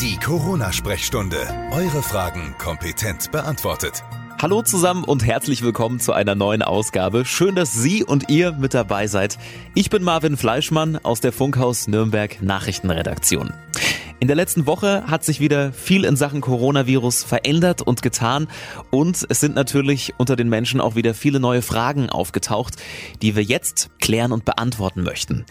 Die Corona-Sprechstunde. Eure Fragen kompetent beantwortet. Hallo zusammen und herzlich willkommen zu einer neuen Ausgabe. Schön, dass Sie und ihr mit dabei seid. Ich bin Marvin Fleischmann aus der Funkhaus Nürnberg Nachrichtenredaktion. In der letzten Woche hat sich wieder viel in Sachen Coronavirus verändert und getan und es sind natürlich unter den Menschen auch wieder viele neue Fragen aufgetaucht, die wir jetzt klären und beantworten möchten.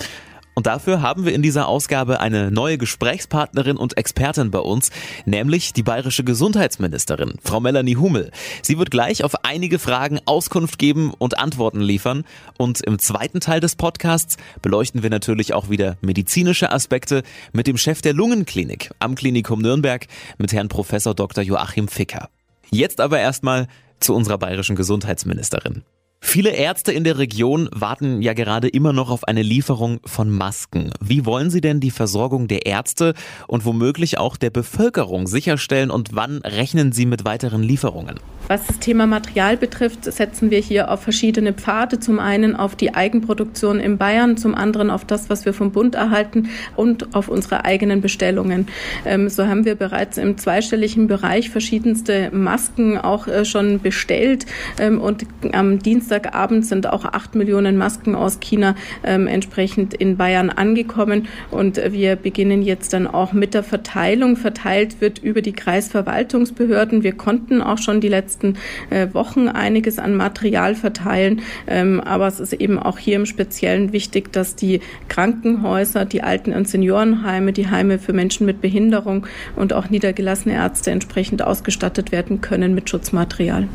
Und dafür haben wir in dieser Ausgabe eine neue Gesprächspartnerin und Expertin bei uns, nämlich die bayerische Gesundheitsministerin, Frau Melanie Hummel. Sie wird gleich auf einige Fragen Auskunft geben und Antworten liefern. Und im zweiten Teil des Podcasts beleuchten wir natürlich auch wieder medizinische Aspekte mit dem Chef der Lungenklinik am Klinikum Nürnberg, mit Herrn Professor Dr. Joachim Ficker. Jetzt aber erstmal zu unserer bayerischen Gesundheitsministerin. Viele Ärzte in der Region warten ja gerade immer noch auf eine Lieferung von Masken. Wie wollen Sie denn die Versorgung der Ärzte und womöglich auch der Bevölkerung sicherstellen und wann rechnen Sie mit weiteren Lieferungen? Was das Thema Material betrifft, setzen wir hier auf verschiedene Pfade. Zum einen auf die Eigenproduktion in Bayern, zum anderen auf das, was wir vom Bund erhalten und auf unsere eigenen Bestellungen. Ähm, so haben wir bereits im zweistelligen Bereich verschiedenste Masken auch äh, schon bestellt ähm, und am Dienstagabend sind auch acht Millionen Masken aus China ähm, entsprechend in Bayern angekommen und wir beginnen jetzt dann auch mit der Verteilung. Verteilt wird über die Kreisverwaltungsbehörden. Wir konnten auch schon die letzten letzten äh, Wochen einiges an Material verteilen. Ähm, aber es ist eben auch hier im Speziellen wichtig, dass die Krankenhäuser, die Alten- und Seniorenheime, die Heime für Menschen mit Behinderung und auch niedergelassene Ärzte entsprechend ausgestattet werden können mit Schutzmaterial.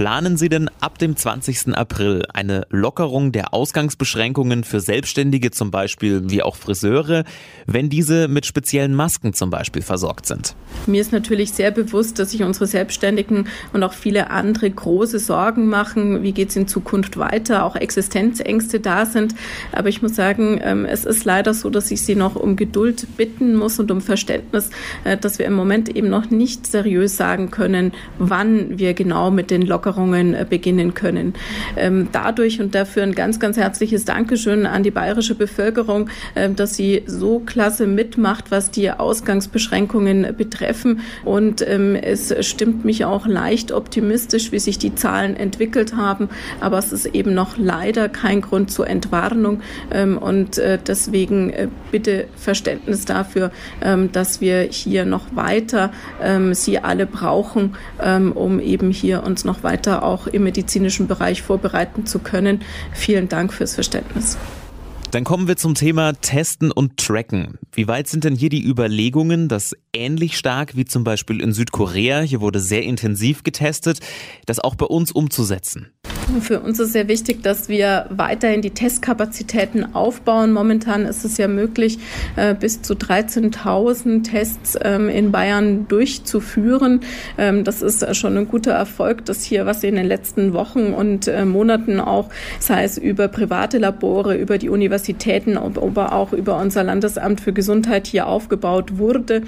Planen Sie denn ab dem 20. April eine Lockerung der Ausgangsbeschränkungen für Selbstständige, zum Beispiel wie auch Friseure, wenn diese mit speziellen Masken zum Beispiel versorgt sind? Mir ist natürlich sehr bewusst, dass sich unsere Selbstständigen und auch viele andere große Sorgen machen. Wie geht es in Zukunft weiter? Auch Existenzängste da sind. Aber ich muss sagen, ähm, es ist leider so, dass ich Sie noch um Geduld bitten muss und um Verständnis, äh, dass wir im Moment eben noch nicht seriös sagen können, wann wir genau mit den Lockerungen Lockerungen äh, beginnen können. Ähm, dadurch und dafür ein ganz, ganz herzliches Dankeschön an die bayerische Bevölkerung, ähm, dass sie so klasse mitmacht, was die Ausgangsbeschränkungen betreffen. Und ähm, es stimmt mich auch leicht optimistisch, wie sich die Zahlen entwickelt haben. Aber es ist eben noch leider kein Grund zur Entwarnung. Und äh, deswegen äh, bitte Verständnis dafür, dass wir hier noch weiter Sie alle brauchen, um eben hier uns noch weiter weiter auch im medizinischen Bereich vorbereiten zu können. Vielen Dank fürs Verständnis. Dann kommen wir zum Thema Testen und Tracken. Wie weit sind denn hier die Überlegungen, das ähnlich stark wie zum Beispiel in Südkorea, hier wurde sehr intensiv getestet, das auch bei uns umzusetzen? Für uns ist sehr wichtig, dass wir weiterhin die Testkapazitäten aufbauen. Momentan ist es ja möglich, äh, bis zu 13.000 Tests ähm, in Bayern durchzuführen. Ähm, das ist schon ein guter Erfolg, dass hier was in den letzten Wochen und äh, Monaten auch, sei es über private Labore, über die Universitäten, aber auch über unser Landesamt für Gesundheit hier aufgebaut wurde.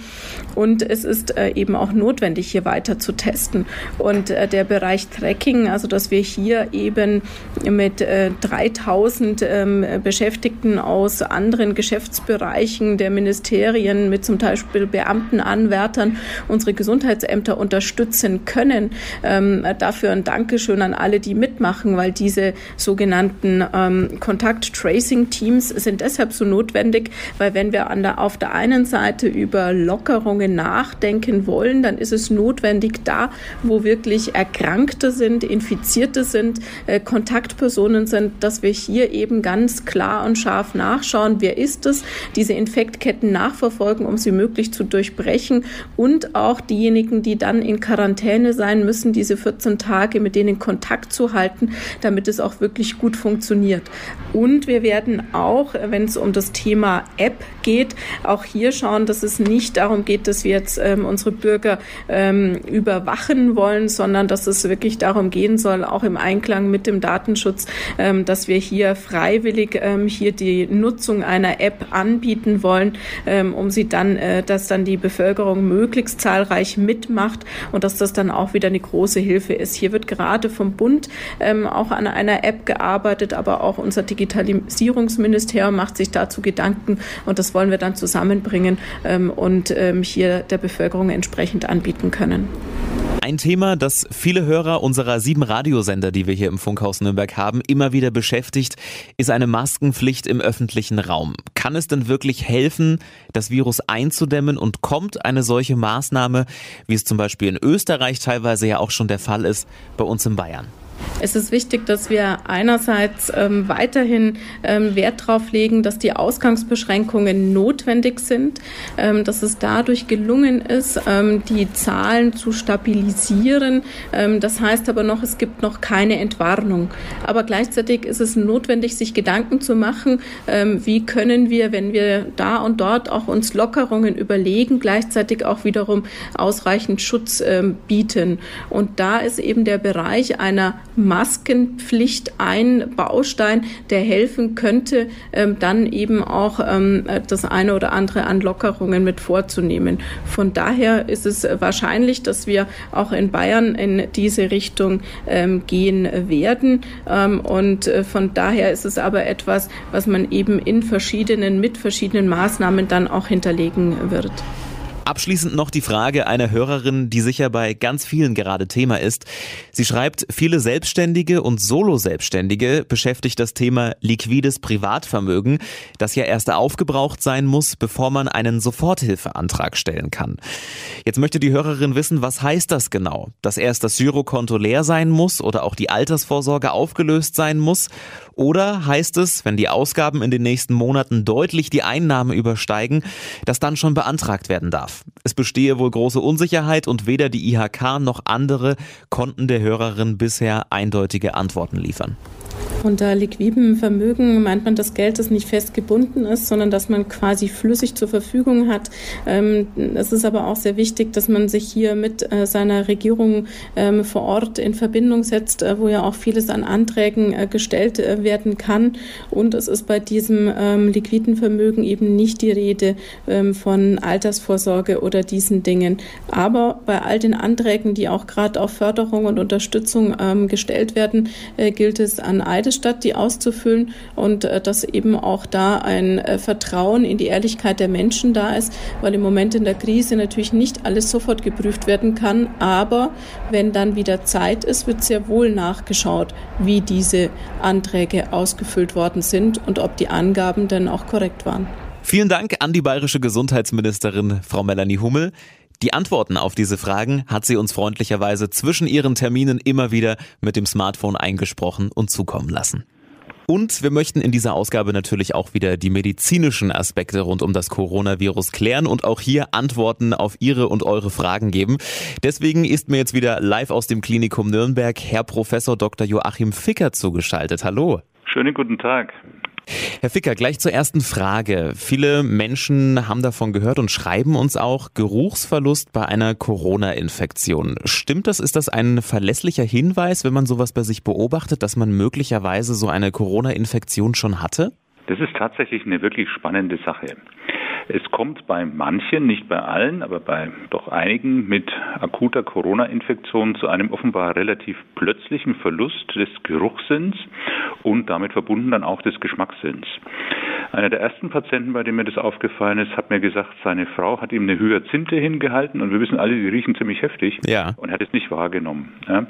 Und es ist äh, eben auch notwendig, hier weiter zu testen. Und der Bereich Tracking, also dass wir hier eben mit äh, 3000 ähm, Beschäftigten aus anderen Geschäftsbereichen der Ministerien, mit zum Beispiel Beamtenanwärtern, unsere Gesundheitsämter unterstützen können. Ähm, dafür ein Dankeschön an alle, die mitmachen, weil diese sogenannten ähm, Kontakt-Tracing-Teams sind deshalb so notwendig, weil wenn wir an der, auf der einen Seite über Lockerungen nachdenken wollen, dann ist es notwendig, da, wo wirklich Erkrankte sind, Infizierte sind, äh, Kontaktpersonen sind, dass wir hier eben ganz klar und scharf nachschauen, wer ist es, diese Infektketten nachverfolgen, um sie möglich zu durchbrechen und auch diejenigen, die dann in Quarantäne sein müssen, diese 14 Tage mit denen Kontakt zu halten, damit es auch wirklich gut funktioniert. Und wir werden auch, wenn es um das Thema App geht, auch hier schauen, dass es nicht darum geht, dass wir jetzt ähm, unsere Bürger ähm, überwachen wollen, sondern dass es wirklich darum gehen soll, auch im Einklang mit dem Datenschutz, ähm, dass wir hier freiwillig ähm, hier die Nutzung einer App anbieten wollen, ähm, um sie dann, äh, dass dann die Bevölkerung möglichst zahlreich mitmacht und dass das dann auch wieder eine große Hilfe ist. Hier wird gerade vom Bund ähm, auch an einer App gearbeitet, aber auch unser Digitalisierungsministerium macht sich dazu Gedanken und das wollen wir dann zusammenbringen ähm, und ähm, hier der Bevölkerung entsprechend anbieten können. Ein Thema, das viele Hörer unserer sieben Radiosender, die wir hier im Funkhaus Nürnberg haben, immer wieder beschäftigt, ist eine Maskenpflicht im öffentlichen Raum. Kann es denn wirklich helfen, das Virus einzudämmen und kommt eine solche Maßnahme, wie es zum Beispiel in Österreich teilweise ja auch schon der Fall ist, bei uns in Bayern? Es ist wichtig, dass wir einerseits ähm, weiterhin ähm, Wert darauf legen, dass die Ausgangsbeschränkungen notwendig sind, ähm, dass es dadurch gelungen ist, ähm, die Zahlen zu stabilisieren. Ähm, das heißt aber noch, es gibt noch keine Entwarnung. Aber gleichzeitig ist es notwendig, sich Gedanken zu machen, ähm, wie können wir, wenn wir da und dort auch uns Lockerungen überlegen, gleichzeitig auch wiederum ausreichend Schutz bieten. Und da ist eben der Bereich einer Maskenpflicht ein Baustein, der helfen könnte, ähm, dann eben auch ähm, das eine oder andere an Lockerungen mit vorzunehmen. Von daher ist es wahrscheinlich, dass wir auch in Bayern in diese Richtung ähm, gehen werden. Ähm, und äh, von daher ist es aber etwas, was man eben in verschiedenen, mit verschiedenen Maßnahmen dann auch hinterlegen wird. Abschließend noch die Frage einer Hörerin, die sicher bei ganz vielen gerade Thema ist. Sie schreibt, viele Selbstständige und Solo-Selbstständige beschäftigt das Thema liquides Privatvermögen, das ja erst aufgebraucht sein muss, bevor man einen Soforthilfeantrag stellen kann. Jetzt möchte die Hörerin wissen, was heißt das genau? Dass erst das Girokonto leer sein muss oder auch die Altersvorsorge aufgelöst sein muss? Oder heißt es, wenn die Ausgaben in den nächsten Monaten deutlich die Einnahmen übersteigen, dass dann schon beantragt werden darf? Es bestehe wohl große Unsicherheit und weder die IHK noch andere konnten der Hörerin bisher eindeutige Antworten liefern. Unter liquidem Vermögen meint man das Geld, das nicht fest gebunden ist, sondern dass man quasi flüssig zur Verfügung hat. Ähm, es ist aber auch sehr wichtig, dass man sich hier mit äh, seiner Regierung ähm, vor Ort in Verbindung setzt, äh, wo ja auch vieles an Anträgen äh, gestellt werden kann. Und es ist bei diesem ähm, liquiden Vermögen eben nicht die Rede von Altersvorsorge oder diesen Dingen. Aber bei all den Anträgen, die auch gerade auf Förderung und Unterstützung gestellt werden, gilt es an Eidesstadt, die auszufüllen und äh, dass eben auch da ein äh, Vertrauen in die Ehrlichkeit der Menschen da ist, weil im Moment in der Krise natürlich nicht alles sofort geprüft werden kann, aber wenn dann wieder Zeit ist, wird sehr wohl nachgeschaut, wie diese Anträge ausgefüllt worden sind und ob die Angaben dann auch korrekt waren. Vielen Dank an die bayerische Gesundheitsministerin Frau Melanie Hummel. Die Antworten auf diese Fragen hat sie uns freundlicherweise zwischen ihren Terminen immer wieder mit dem Smartphone eingesprochen und zukommen lassen. Und wir möchten in dieser Ausgabe natürlich auch wieder die medizinischen Aspekte rund um das Coronavirus klären und auch hier Antworten auf Ihre und eure Fragen geben. Deswegen ist mir jetzt wieder live aus dem Klinikum Nürnberg Herr Professor Dr. Joachim Ficker zugeschaltet. Hallo. Schönen guten Tag. Herr Ficker, gleich zur ersten Frage. Viele Menschen haben davon gehört und schreiben uns auch Geruchsverlust bei einer Corona-Infektion. Stimmt das? Ist das ein verlässlicher Hinweis, wenn man sowas bei sich beobachtet, dass man möglicherweise so eine Corona-Infektion schon hatte? Das ist tatsächlich eine wirklich spannende Sache. Es kommt bei manchen, nicht bei allen, aber bei doch einigen mit akuter Corona-Infektion zu einem offenbar relativ plötzlichen Verlust des Geruchssinns und damit verbunden dann auch des Geschmackssinns. Einer der ersten Patienten, bei dem mir das aufgefallen ist, hat mir gesagt, seine Frau hat ihm eine Hyazinthe hingehalten und wir wissen alle, die riechen ziemlich heftig ja. und er hat es nicht wahrgenommen. Ja.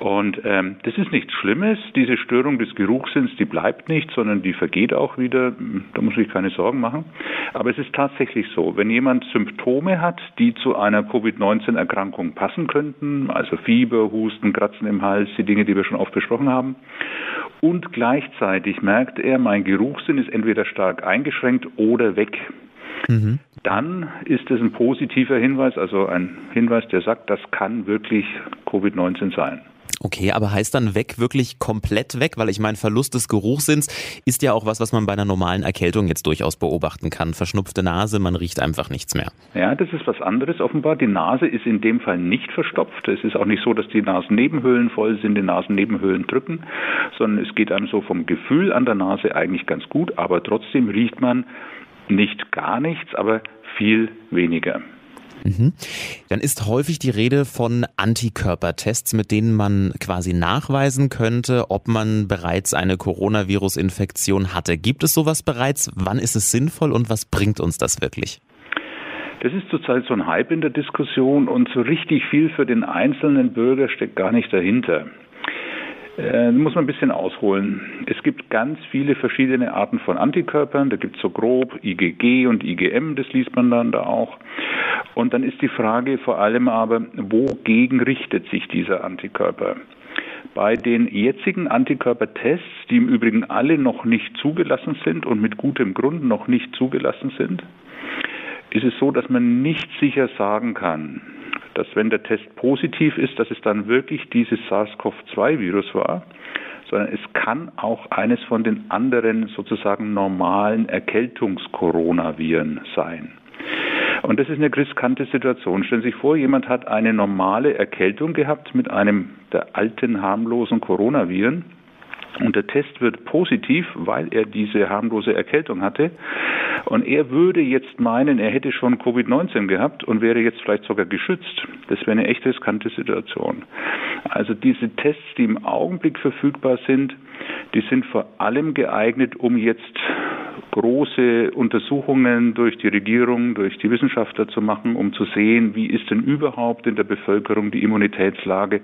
Und ähm, das ist nichts Schlimmes. Diese Störung des Geruchssinns, die bleibt nicht, sondern die vergeht auch wieder. Da muss ich keine Sorgen machen. Aber es ist tatsächlich so, wenn jemand Symptome hat, die zu einer Covid-19-Erkrankung passen könnten, also Fieber, Husten, Kratzen im Hals, die Dinge, die wir schon oft besprochen haben, und gleichzeitig merkt er, mein Geruchssinn ist entweder stark eingeschränkt oder weg. Mhm. Dann ist es ein positiver Hinweis, also ein Hinweis, der sagt, das kann wirklich Covid-19 sein. Okay, aber heißt dann weg wirklich komplett weg? Weil ich meine, Verlust des Geruchssinns ist ja auch was, was man bei einer normalen Erkältung jetzt durchaus beobachten kann. Verschnupfte Nase, man riecht einfach nichts mehr. Ja, das ist was anderes offenbar. Die Nase ist in dem Fall nicht verstopft. Es ist auch nicht so, dass die Nasennebenhöhlen voll sind, die Nasennebenhöhlen drücken, sondern es geht einem so vom Gefühl an der Nase eigentlich ganz gut, aber trotzdem riecht man nicht gar nichts, aber viel weniger. Mhm. Dann ist häufig die Rede von Antikörpertests, mit denen man quasi nachweisen könnte, ob man bereits eine Coronavirus-Infektion hatte. Gibt es sowas bereits? Wann ist es sinnvoll und was bringt uns das wirklich? Das ist zurzeit so ein Hype in der Diskussion und so richtig viel für den einzelnen Bürger steckt gar nicht dahinter. Äh, muss man ein bisschen ausholen. Es gibt ganz viele verschiedene Arten von Antikörpern. Da gibt es so grob IgG und IgM, das liest man dann da auch. Und dann ist die Frage vor allem aber, wogegen richtet sich dieser Antikörper? Bei den jetzigen Antikörpertests, die im Übrigen alle noch nicht zugelassen sind und mit gutem Grund noch nicht zugelassen sind, ist es so, dass man nicht sicher sagen kann, dass wenn der Test positiv ist, dass es dann wirklich dieses SARS-CoV-2-Virus war, sondern es kann auch eines von den anderen sozusagen normalen Erkältungskoronaviren sein. Und das ist eine riskante Situation. Stellen Sie sich vor, jemand hat eine normale Erkältung gehabt mit einem der alten harmlosen Coronaviren und der Test wird positiv, weil er diese harmlose Erkältung hatte. Und er würde jetzt meinen, er hätte schon Covid-19 gehabt und wäre jetzt vielleicht sogar geschützt. Das wäre eine echt riskante Situation. Also diese Tests, die im Augenblick verfügbar sind, die sind vor allem geeignet, um jetzt große Untersuchungen durch die Regierung, durch die Wissenschaftler zu machen, um zu sehen, wie ist denn überhaupt in der Bevölkerung die Immunitätslage.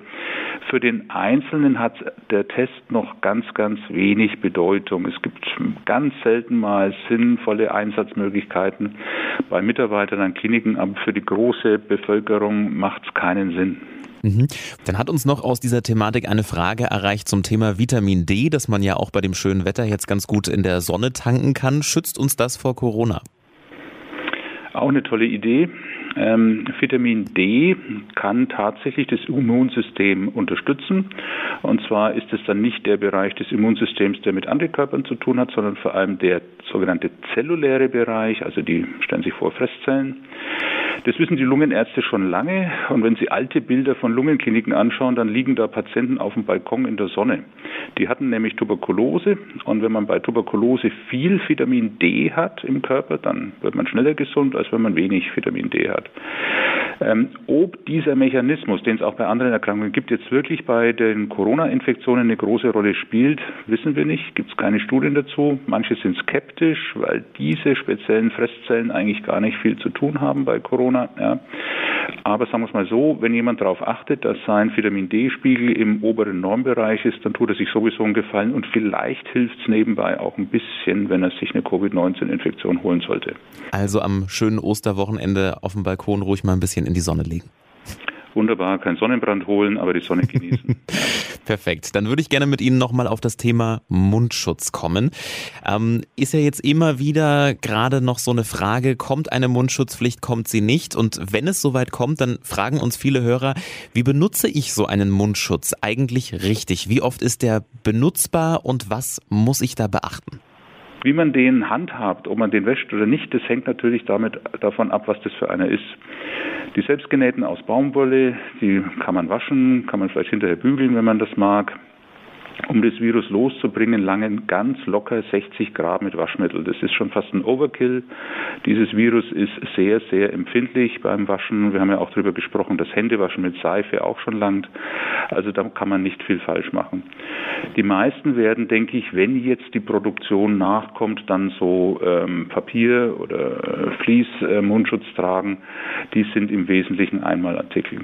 Für den Einzelnen hat der Test noch ganz, ganz wenig Bedeutung. Es gibt ganz selten mal sinnvolle Einsatzmöglichkeiten bei Mitarbeitern an Kliniken, aber für die große Bevölkerung macht es keinen Sinn. Mhm. Dann hat uns noch aus dieser Thematik eine Frage erreicht zum Thema Vitamin D, das man ja auch bei dem schönen Wetter jetzt ganz gut in der Sonne tanken kann. Schützt uns das vor Corona? Auch eine tolle Idee. Ähm, Vitamin D kann tatsächlich das Immunsystem unterstützen. Und zwar ist es dann nicht der Bereich des Immunsystems, der mit Antikörpern zu tun hat, sondern vor allem der sogenannte zelluläre Bereich, also die, stellen sich vor, Fresszellen. Das wissen die Lungenärzte schon lange. Und wenn Sie alte Bilder von Lungenkliniken anschauen, dann liegen da Patienten auf dem Balkon in der Sonne. Die hatten nämlich Tuberkulose. Und wenn man bei Tuberkulose viel Vitamin D hat im Körper, dann wird man schneller gesund, als wenn man wenig Vitamin D hat. Ähm, ob dieser Mechanismus, den es auch bei anderen Erkrankungen gibt, jetzt wirklich bei den Corona-Infektionen eine große Rolle spielt, wissen wir nicht. Gibt es keine Studien dazu. Manche sind skeptisch, weil diese speziellen Fresszellen eigentlich gar nicht viel zu tun haben bei Corona. Ja. Aber sagen wir es mal so, wenn jemand darauf achtet, dass sein Vitamin D-Spiegel im oberen Normbereich ist, dann tut er sich sowieso einen Gefallen und vielleicht hilft es nebenbei auch ein bisschen, wenn er sich eine Covid-19-Infektion holen sollte. Also am schönen Osterwochenende dem Balkon ruhig mal ein bisschen in die Sonne legen. Wunderbar, kein Sonnenbrand holen, aber die Sonne genießen. Perfekt. Dann würde ich gerne mit Ihnen nochmal auf das Thema Mundschutz kommen. Ähm, ist ja jetzt immer wieder gerade noch so eine Frage, kommt eine Mundschutzpflicht, kommt sie nicht? Und wenn es soweit kommt, dann fragen uns viele Hörer, wie benutze ich so einen Mundschutz eigentlich richtig? Wie oft ist der benutzbar und was muss ich da beachten? Wie man den handhabt, ob man den wäscht oder nicht, das hängt natürlich damit davon ab, was das für einer ist. Die selbstgenähten aus Baumwolle, die kann man waschen, kann man vielleicht hinterher bügeln, wenn man das mag um das Virus loszubringen, langen ganz locker 60 Grad mit Waschmittel. Das ist schon fast ein Overkill. Dieses Virus ist sehr, sehr empfindlich beim Waschen. Wir haben ja auch darüber gesprochen, dass Händewaschen mit Seife auch schon langt. Also da kann man nicht viel falsch machen. Die meisten werden, denke ich, wenn jetzt die Produktion nachkommt, dann so ähm, Papier oder Fließmundschutz äh, tragen. Die sind im Wesentlichen Einmalartikel.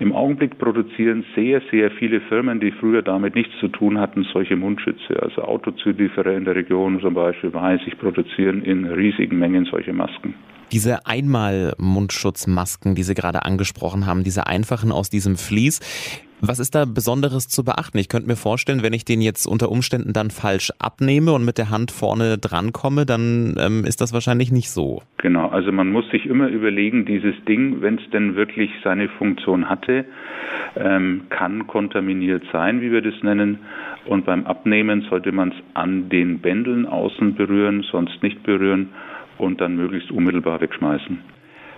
Im Augenblick produzieren sehr, sehr viele Firmen, die früher damit nichts zu tun hatten, solche Mundschütze. Also Autozulieferer in der Region zum Beispiel weiß ich, produzieren in riesigen Mengen solche Masken. Diese Einmal-Mundschutzmasken, die Sie gerade angesprochen haben, diese einfachen aus diesem Vlies, Was ist da Besonderes zu beachten? Ich könnte mir vorstellen, wenn ich den jetzt unter Umständen dann falsch abnehme und mit der Hand vorne drankomme, dann ähm, ist das wahrscheinlich nicht so. Genau, also man muss sich immer überlegen, dieses Ding, wenn es denn wirklich seine Funktion hatte, ähm, kann kontaminiert sein, wie wir das nennen. Und beim Abnehmen sollte man es an den Bändeln außen berühren, sonst nicht berühren und dann möglichst unmittelbar wegschmeißen.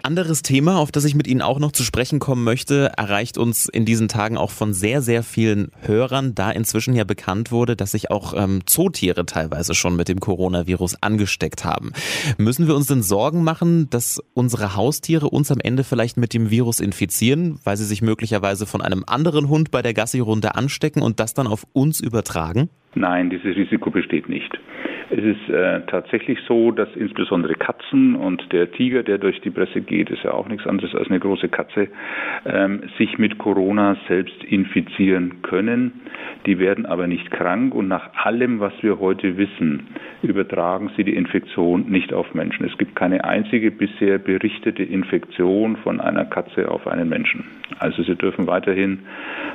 Anderes Thema, auf das ich mit Ihnen auch noch zu sprechen kommen möchte, erreicht uns in diesen Tagen auch von sehr, sehr vielen Hörern, da inzwischen ja bekannt wurde, dass sich auch ähm, Zootiere teilweise schon mit dem Coronavirus angesteckt haben. Müssen wir uns denn Sorgen machen, dass unsere Haustiere uns am Ende vielleicht mit dem Virus infizieren, weil sie sich möglicherweise von einem anderen Hund bei der Gassi-Runde anstecken und das dann auf uns übertragen? Nein, dieses Risiko besteht nicht. Es ist äh, tatsächlich so, dass insbesondere Katzen und der Tiger, der durch die Presse geht, ist ja auch nichts anderes als eine große Katze, ähm, sich mit Corona selbst infizieren können. Die werden aber nicht krank und nach allem, was wir heute wissen, übertragen sie die Infektion nicht auf Menschen. Es gibt keine einzige bisher berichtete Infektion von einer Katze auf einen Menschen. Also sie dürfen weiterhin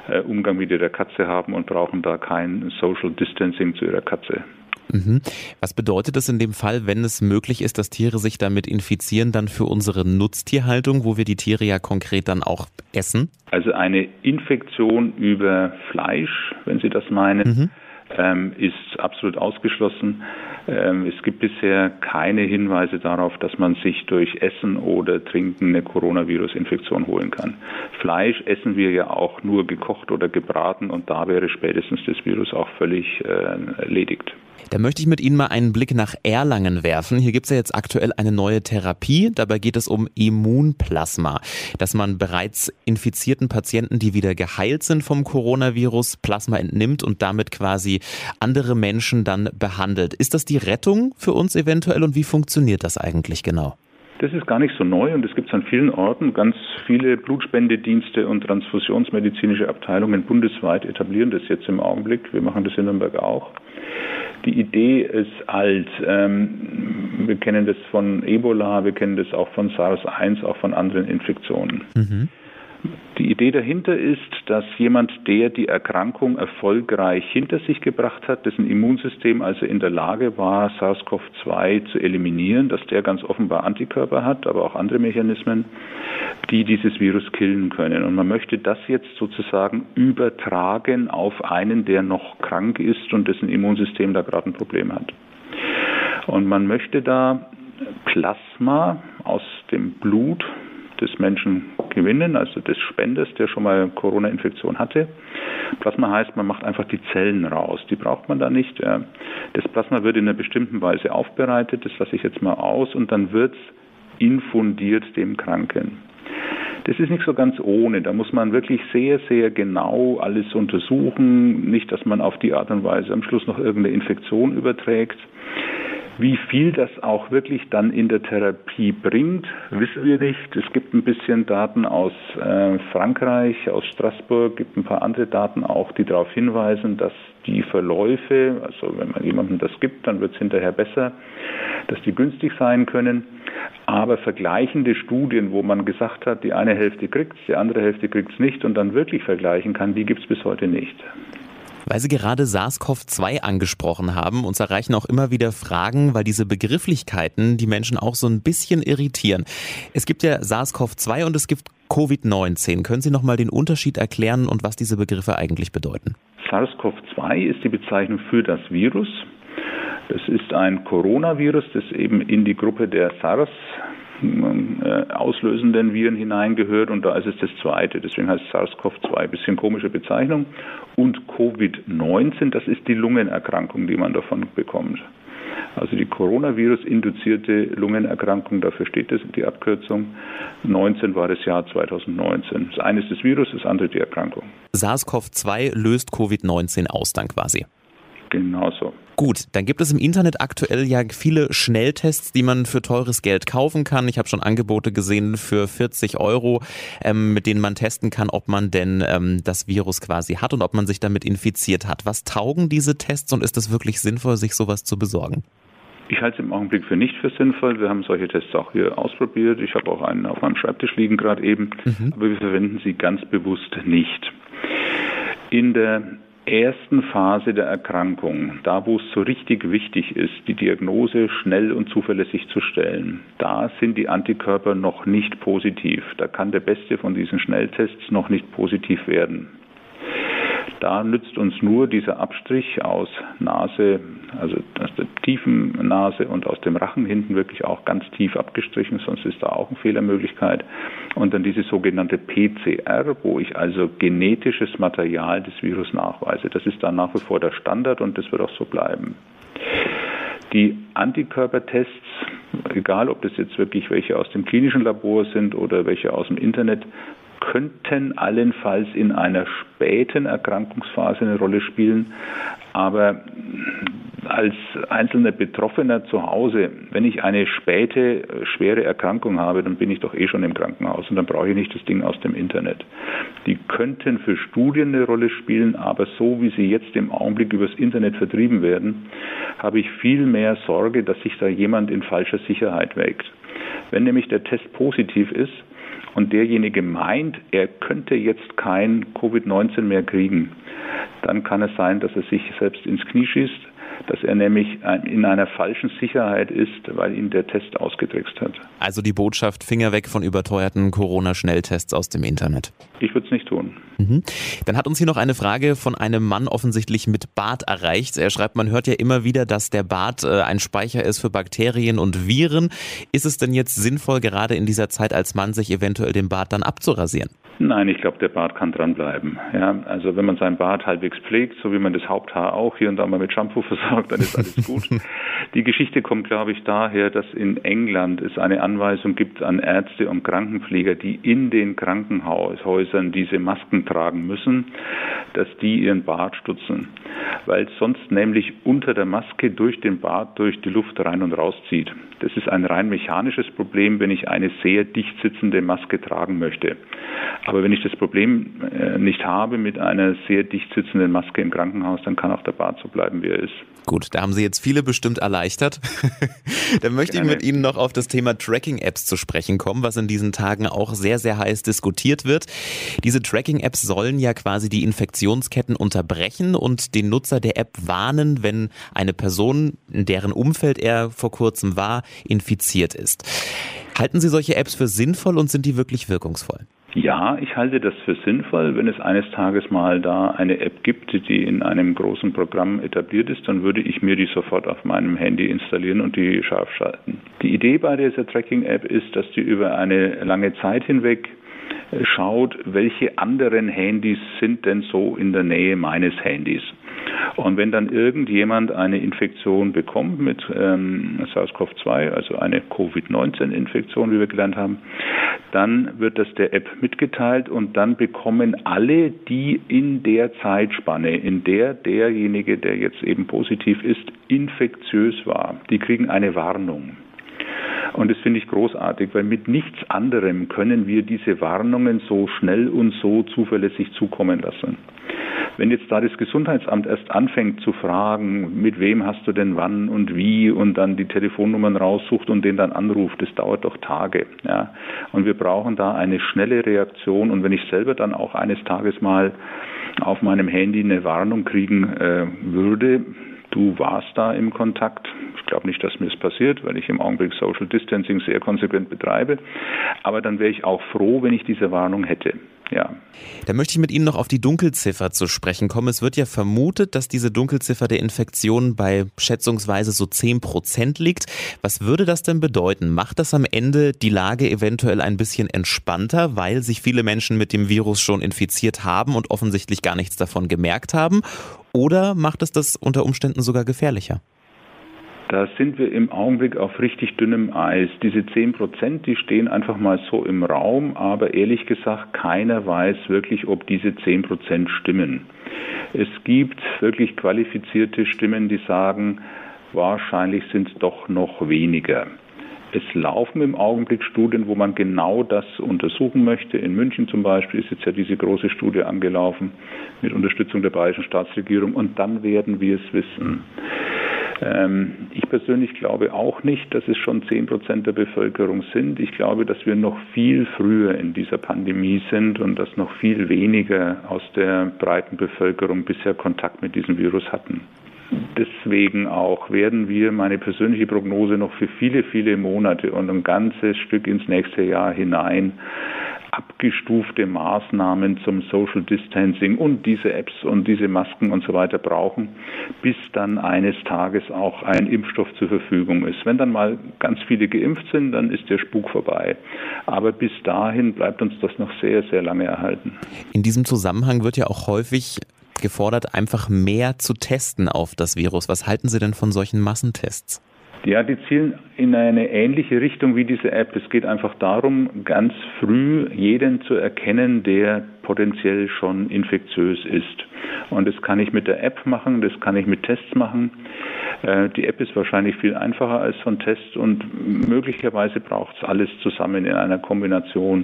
äh, Umgang mit ihrer Katze haben und brauchen da kein Social Distancing zu ihrer Katze. Mhm. Was bedeutet das in dem Fall, wenn es möglich ist, dass Tiere sich damit infizieren, dann für unsere Nutztierhaltung, wo wir die Tiere ja konkret dann auch essen? Also eine Infektion über Fleisch, wenn Sie das meinen, mhm. ähm, ist absolut ausgeschlossen. Ähm, es gibt bisher keine Hinweise darauf, dass man sich durch Essen oder Trinken eine Coronavirus-Infektion holen kann. Fleisch essen wir ja auch nur gekocht oder gebraten und da wäre spätestens das Virus auch völlig äh, erledigt. Da möchte ich mit Ihnen mal einen Blick nach Erlangen werfen. Hier gibt es ja jetzt aktuell eine neue Therapie. Dabei geht es um Immunplasma, dass man bereits infizierten Patienten, die wieder geheilt sind vom Coronavirus, Plasma entnimmt und damit quasi andere Menschen dann behandelt. Ist das die Rettung für uns eventuell und wie funktioniert das eigentlich genau? Das ist gar nicht so neu und es gibt an vielen Orten. Ganz viele Blutspendedienste und transfusionsmedizinische Abteilungen bundesweit etablieren das jetzt im Augenblick. Wir machen das in Nürnberg auch. Die Idee ist alt. Ähm, wir kennen das von Ebola, wir kennen das auch von SARS-1, auch von anderen Infektionen. Mhm. Die Idee dahinter ist, dass jemand, der die Erkrankung erfolgreich hinter sich gebracht hat, dessen Immunsystem also in der Lage war, SARS-CoV-2 zu eliminieren, dass der ganz offenbar Antikörper hat, aber auch andere Mechanismen, die dieses Virus killen können. Und man möchte das jetzt sozusagen übertragen auf einen, der noch krank ist und dessen Immunsystem da gerade ein Problem hat. Und man möchte da Plasma aus dem Blut des Menschen gewinnen, also des Spenders, der schon mal Corona-Infektion hatte. Plasma heißt, man macht einfach die Zellen raus. Die braucht man da nicht. Das Plasma wird in einer bestimmten Weise aufbereitet, das lasse ich jetzt mal aus, und dann wird es infundiert dem Kranken. Das ist nicht so ganz ohne. Da muss man wirklich sehr, sehr genau alles untersuchen. Nicht, dass man auf die Art und Weise am Schluss noch irgendeine Infektion überträgt. Wie viel das auch wirklich dann in der Therapie bringt, wissen wir nicht. Es gibt ein bisschen Daten aus äh, Frankreich, aus Straßburg, gibt ein paar andere Daten auch, die darauf hinweisen, dass die Verläufe, also wenn man jemandem das gibt, dann wird es hinterher besser, dass die günstig sein können. Aber vergleichende Studien, wo man gesagt hat, die eine Hälfte kriegt es, die andere Hälfte kriegt es nicht und dann wirklich vergleichen kann, die gibt es bis heute nicht. Weil Sie gerade SARS-CoV-2 angesprochen haben, uns erreichen auch immer wieder Fragen, weil diese Begrifflichkeiten die Menschen auch so ein bisschen irritieren. Es gibt ja SARS-CoV-2 und es gibt Covid-19. Können Sie noch mal den Unterschied erklären und was diese Begriffe eigentlich bedeuten? SARS-CoV-2 ist die Bezeichnung für das Virus. Das ist ein Coronavirus, das eben in die Gruppe der SARS äh, auslösenden Viren hineingehört und da ist es das zweite. Deswegen heißt SARS-CoV-2 bisschen komische Bezeichnung. Und Covid-19, das ist die Lungenerkrankung, die man davon bekommt. Also die Coronavirus-induzierte Lungenerkrankung, dafür steht das, die Abkürzung. 19 war das Jahr 2019. Das eine ist das Virus, das andere die Erkrankung. SARS-CoV-2 löst Covid-19 aus dann quasi. Genauso. Gut, dann gibt es im Internet aktuell ja viele Schnelltests, die man für teures Geld kaufen kann. Ich habe schon Angebote gesehen für 40 Euro, ähm, mit denen man testen kann, ob man denn ähm, das Virus quasi hat und ob man sich damit infiziert hat. Was taugen diese Tests und ist es wirklich sinnvoll, sich sowas zu besorgen? Ich halte es im Augenblick für nicht für sinnvoll. Wir haben solche Tests auch hier ausprobiert. Ich habe auch einen auf meinem Schreibtisch liegen gerade eben, mhm. aber wir verwenden sie ganz bewusst nicht. In der ersten Phase der Erkrankung, da wo es so richtig wichtig ist, die Diagnose schnell und zuverlässig zu stellen, da sind die Antikörper noch nicht positiv. Da kann der beste von diesen Schnelltests noch nicht positiv werden. Da nützt uns nur dieser Abstrich aus Nase, also aus der tiefen Nase und aus dem Rachen hinten wirklich auch ganz tief abgestrichen, sonst ist da auch eine Fehlermöglichkeit. Und dann diese sogenannte PCR, wo ich also genetisches Material des Virus nachweise. Das ist dann nach wie vor der Standard und das wird auch so bleiben. Die Antikörpertests, egal ob das jetzt wirklich welche aus dem klinischen Labor sind oder welche aus dem Internet, könnten allenfalls in einer späten Erkrankungsphase eine Rolle spielen. Aber als einzelner Betroffener zu Hause, wenn ich eine späte, schwere Erkrankung habe, dann bin ich doch eh schon im Krankenhaus und dann brauche ich nicht das Ding aus dem Internet. Die könnten für Studien eine Rolle spielen, aber so wie sie jetzt im Augenblick übers Internet vertrieben werden, habe ich viel mehr Sorge, dass sich da jemand in falscher Sicherheit wägt. Wenn nämlich der Test positiv ist, und derjenige meint, er könnte jetzt kein Covid-19 mehr kriegen, dann kann es sein, dass er sich selbst ins Knie schießt, dass er nämlich in einer falschen Sicherheit ist, weil ihn der Test ausgetrickst hat. Also die Botschaft Finger weg von überteuerten Corona-Schnelltests aus dem Internet. Ich würde es nicht tun. Mhm. Dann hat uns hier noch eine Frage von einem Mann offensichtlich mit Bart erreicht. Er schreibt, man hört ja immer wieder, dass der Bart äh, ein Speicher ist für Bakterien und Viren. Ist es denn jetzt sinnvoll, gerade in dieser Zeit als Mann sich eventuell den Bart dann abzurasieren? Nein, ich glaube, der Bart kann dranbleiben. Ja, also wenn man seinen Bart halbwegs pflegt, so wie man das Haupthaar auch hier und da mal mit Shampoo versorgt, dann ist alles gut. Die Geschichte kommt, glaube ich, daher, dass in England es eine Anweisung gibt an Ärzte und Krankenpfleger, die in den Krankenhäusern diese Masken tragen müssen, dass die ihren Bart stutzen, weil sonst nämlich unter der Maske durch den Bart durch die Luft rein und raus zieht. Das ist ein rein mechanisches Problem, wenn ich eine sehr dicht sitzende Maske tragen möchte. Aber wenn ich das Problem äh, nicht habe mit einer sehr dicht sitzenden Maske im Krankenhaus, dann kann auch der Bart so bleiben, wie er ist. Gut, da haben Sie jetzt viele bestimmt erleichtert. dann möchte Gerne. ich mit Ihnen noch auf das Thema Tracking-Apps zu sprechen kommen, was in diesen Tagen auch sehr, sehr heiß diskutiert wird. Diese Tracking-Apps sollen ja quasi die Infektionsketten unterbrechen und den Nutzer der App warnen, wenn eine Person, in deren Umfeld er vor kurzem war, infiziert ist. Halten Sie solche Apps für sinnvoll und sind die wirklich wirkungsvoll? Ja, ich halte das für sinnvoll. Wenn es eines Tages mal da eine App gibt, die in einem großen Programm etabliert ist, dann würde ich mir die sofort auf meinem Handy installieren und die scharf schalten. Die Idee bei dieser Tracking-App ist, dass die über eine lange Zeit hinweg äh, schaut, welche anderen Handys sind denn so in der Nähe meines Handys. Und wenn dann irgendjemand eine Infektion bekommt mit ähm, SARS-CoV-2, also eine Covid-19-Infektion, wie wir gelernt haben, dann wird das der App mitgeteilt und dann bekommen alle, die in der Zeitspanne, in der derjenige, der jetzt eben positiv ist, infektiös war, die kriegen eine Warnung. Und das finde ich großartig, weil mit nichts anderem können wir diese Warnungen so schnell und so zuverlässig zukommen lassen. Wenn jetzt da das Gesundheitsamt erst anfängt zu fragen, mit wem hast du denn wann und wie und dann die Telefonnummern raussucht und den dann anruft, das dauert doch Tage. Ja. Und wir brauchen da eine schnelle Reaktion. Und wenn ich selber dann auch eines Tages mal auf meinem Handy eine Warnung kriegen äh, würde, du warst da im Kontakt. Ich glaube nicht, dass mir das passiert, weil ich im Augenblick Social Distancing sehr konsequent betreibe. Aber dann wäre ich auch froh, wenn ich diese Warnung hätte ja. Da möchte ich mit Ihnen noch auf die Dunkelziffer zu sprechen kommen. Es wird ja vermutet, dass diese Dunkelziffer der Infektion bei schätzungsweise so 10 Prozent liegt. Was würde das denn bedeuten? Macht das am Ende die Lage eventuell ein bisschen entspannter, weil sich viele Menschen mit dem Virus schon infiziert haben und offensichtlich gar nichts davon gemerkt haben? Oder macht es das unter Umständen sogar gefährlicher? Da sind wir im Augenblick auf richtig dünnem Eis. Diese 10 Prozent, die stehen einfach mal so im Raum, aber ehrlich gesagt, keiner weiß wirklich, ob diese 10 Prozent stimmen. Es gibt wirklich qualifizierte Stimmen, die sagen, wahrscheinlich sind es doch noch weniger. Es laufen im Augenblick Studien, wo man genau das untersuchen möchte. In München zum Beispiel ist jetzt ja diese große Studie angelaufen mit Unterstützung der bayerischen Staatsregierung und dann werden wir es wissen. Ähm, ich persönlich glaube auch nicht, dass es schon 10 Prozent der Bevölkerung sind. Ich glaube, dass wir noch viel früher in dieser Pandemie sind und dass noch viel weniger aus der breiten Bevölkerung bisher Kontakt mit diesem Virus hatten. Deswegen auch werden wir meine persönliche Prognose noch für viele, viele Monate und ein ganzes Stück ins nächste Jahr hinein abgestufte Maßnahmen zum Social Distancing und diese Apps und diese Masken und so weiter brauchen, bis dann eines Tages auch ein Impfstoff zur Verfügung ist. Wenn dann mal ganz viele geimpft sind, dann ist der Spuk vorbei. Aber bis dahin bleibt uns das noch sehr, sehr lange erhalten. In diesem Zusammenhang wird ja auch häufig gefordert, einfach mehr zu testen auf das Virus. Was halten Sie denn von solchen Massentests? Ja, die zielen in eine ähnliche Richtung wie diese App. Es geht einfach darum, ganz früh jeden zu erkennen, der potenziell schon infektiös ist. Und das kann ich mit der App machen, das kann ich mit Tests machen. Äh, die App ist wahrscheinlich viel einfacher als so ein Test und möglicherweise braucht es alles zusammen in einer Kombination.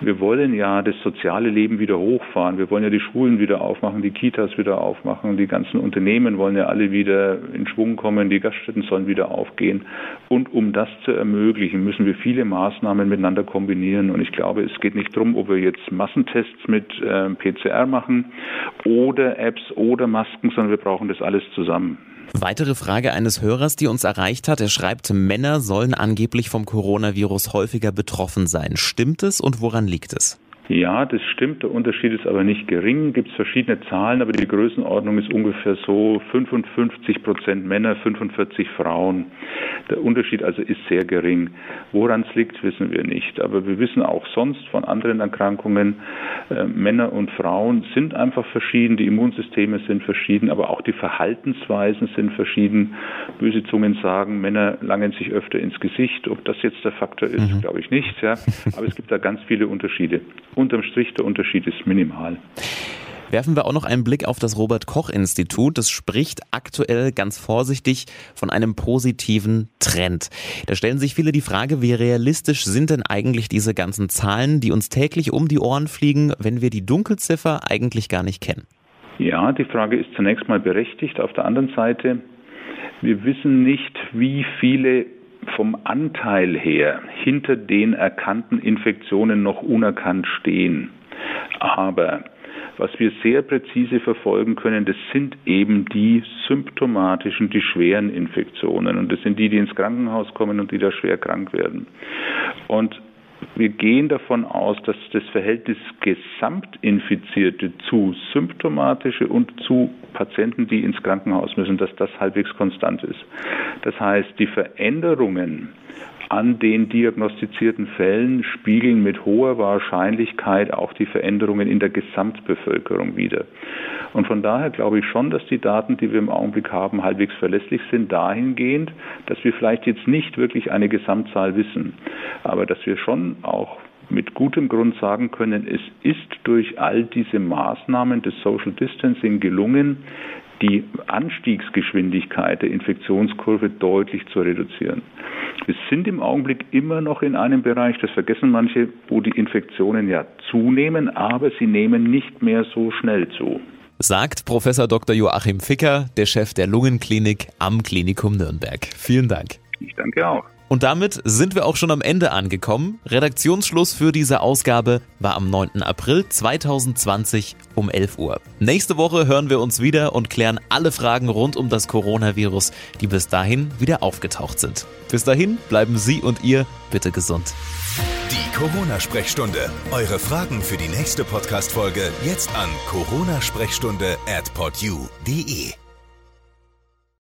Wir wollen ja das soziale Leben wieder hochfahren. Wir wollen ja die Schulen wieder aufmachen, die Kitas wieder aufmachen, die ganzen Unternehmen wollen ja alle wieder in Schwung kommen, die Gaststätten sollen wieder aufgehen. Und um das zu ermöglichen, müssen wir viele Maßnahmen miteinander kombinieren. Und ich glaube, es geht nicht darum, ob wir jetzt Massentests mit äh, PCR machen oder Apps oder Masken, sondern wir brauchen das alles zusammen. Weitere Frage eines Hörers, die uns erreicht hat. Er schreibt, Männer sollen angeblich vom Coronavirus häufiger betroffen sein. Stimmt es und woran liegt es? Ja, das stimmt. Der Unterschied ist aber nicht gering. Gibt es verschiedene Zahlen, aber die Größenordnung ist ungefähr so 55 Prozent Männer, 45 Frauen. Der Unterschied also ist sehr gering. Woran es liegt, wissen wir nicht. Aber wir wissen auch sonst von anderen Erkrankungen, äh, Männer und Frauen sind einfach verschieden, die Immunsysteme sind verschieden, aber auch die Verhaltensweisen sind verschieden. Böse Zungen sagen, Männer langen sich öfter ins Gesicht. Ob das jetzt der Faktor ist, mhm. glaube ich nicht. Ja. Aber es gibt da ganz viele Unterschiede. Unterm Strich, der Unterschied ist minimal. Werfen wir auch noch einen Blick auf das Robert Koch Institut. Das spricht aktuell ganz vorsichtig von einem positiven Trend. Da stellen sich viele die Frage, wie realistisch sind denn eigentlich diese ganzen Zahlen, die uns täglich um die Ohren fliegen, wenn wir die Dunkelziffer eigentlich gar nicht kennen? Ja, die Frage ist zunächst mal berechtigt. Auf der anderen Seite, wir wissen nicht, wie viele vom Anteil her hinter den erkannten Infektionen noch unerkannt stehen. Aber was wir sehr präzise verfolgen können, das sind eben die symptomatischen, die schweren Infektionen. Und das sind die, die ins Krankenhaus kommen und die da schwer krank werden. Und wir gehen davon aus, dass das Verhältnis Gesamtinfizierte zu symptomatische und zu Patienten, die ins Krankenhaus müssen, dass das halbwegs konstant ist. Das heißt, die Veränderungen an den diagnostizierten Fällen spiegeln mit hoher Wahrscheinlichkeit auch die Veränderungen in der Gesamtbevölkerung wider. Und von daher glaube ich schon, dass die Daten, die wir im Augenblick haben, halbwegs verlässlich sind, dahingehend, dass wir vielleicht jetzt nicht wirklich eine Gesamtzahl wissen, aber dass wir schon auch mit gutem Grund sagen können, es ist durch all diese Maßnahmen des Social Distancing gelungen, die Anstiegsgeschwindigkeit der Infektionskurve deutlich zu reduzieren. Wir sind im Augenblick immer noch in einem Bereich, das vergessen manche, wo die Infektionen ja zunehmen, aber sie nehmen nicht mehr so schnell zu. Sagt Professor Dr. Joachim Ficker, der Chef der Lungenklinik am Klinikum Nürnberg. Vielen Dank. Ich danke auch. Und damit sind wir auch schon am Ende angekommen. Redaktionsschluss für diese Ausgabe war am 9. April 2020 um 11 Uhr. Nächste Woche hören wir uns wieder und klären alle Fragen rund um das Coronavirus, die bis dahin wieder aufgetaucht sind. Bis dahin bleiben Sie und ihr bitte gesund. Die Corona-Sprechstunde. Eure Fragen für die nächste Podcast-Folge jetzt an coronasprechstunde at podyou.de.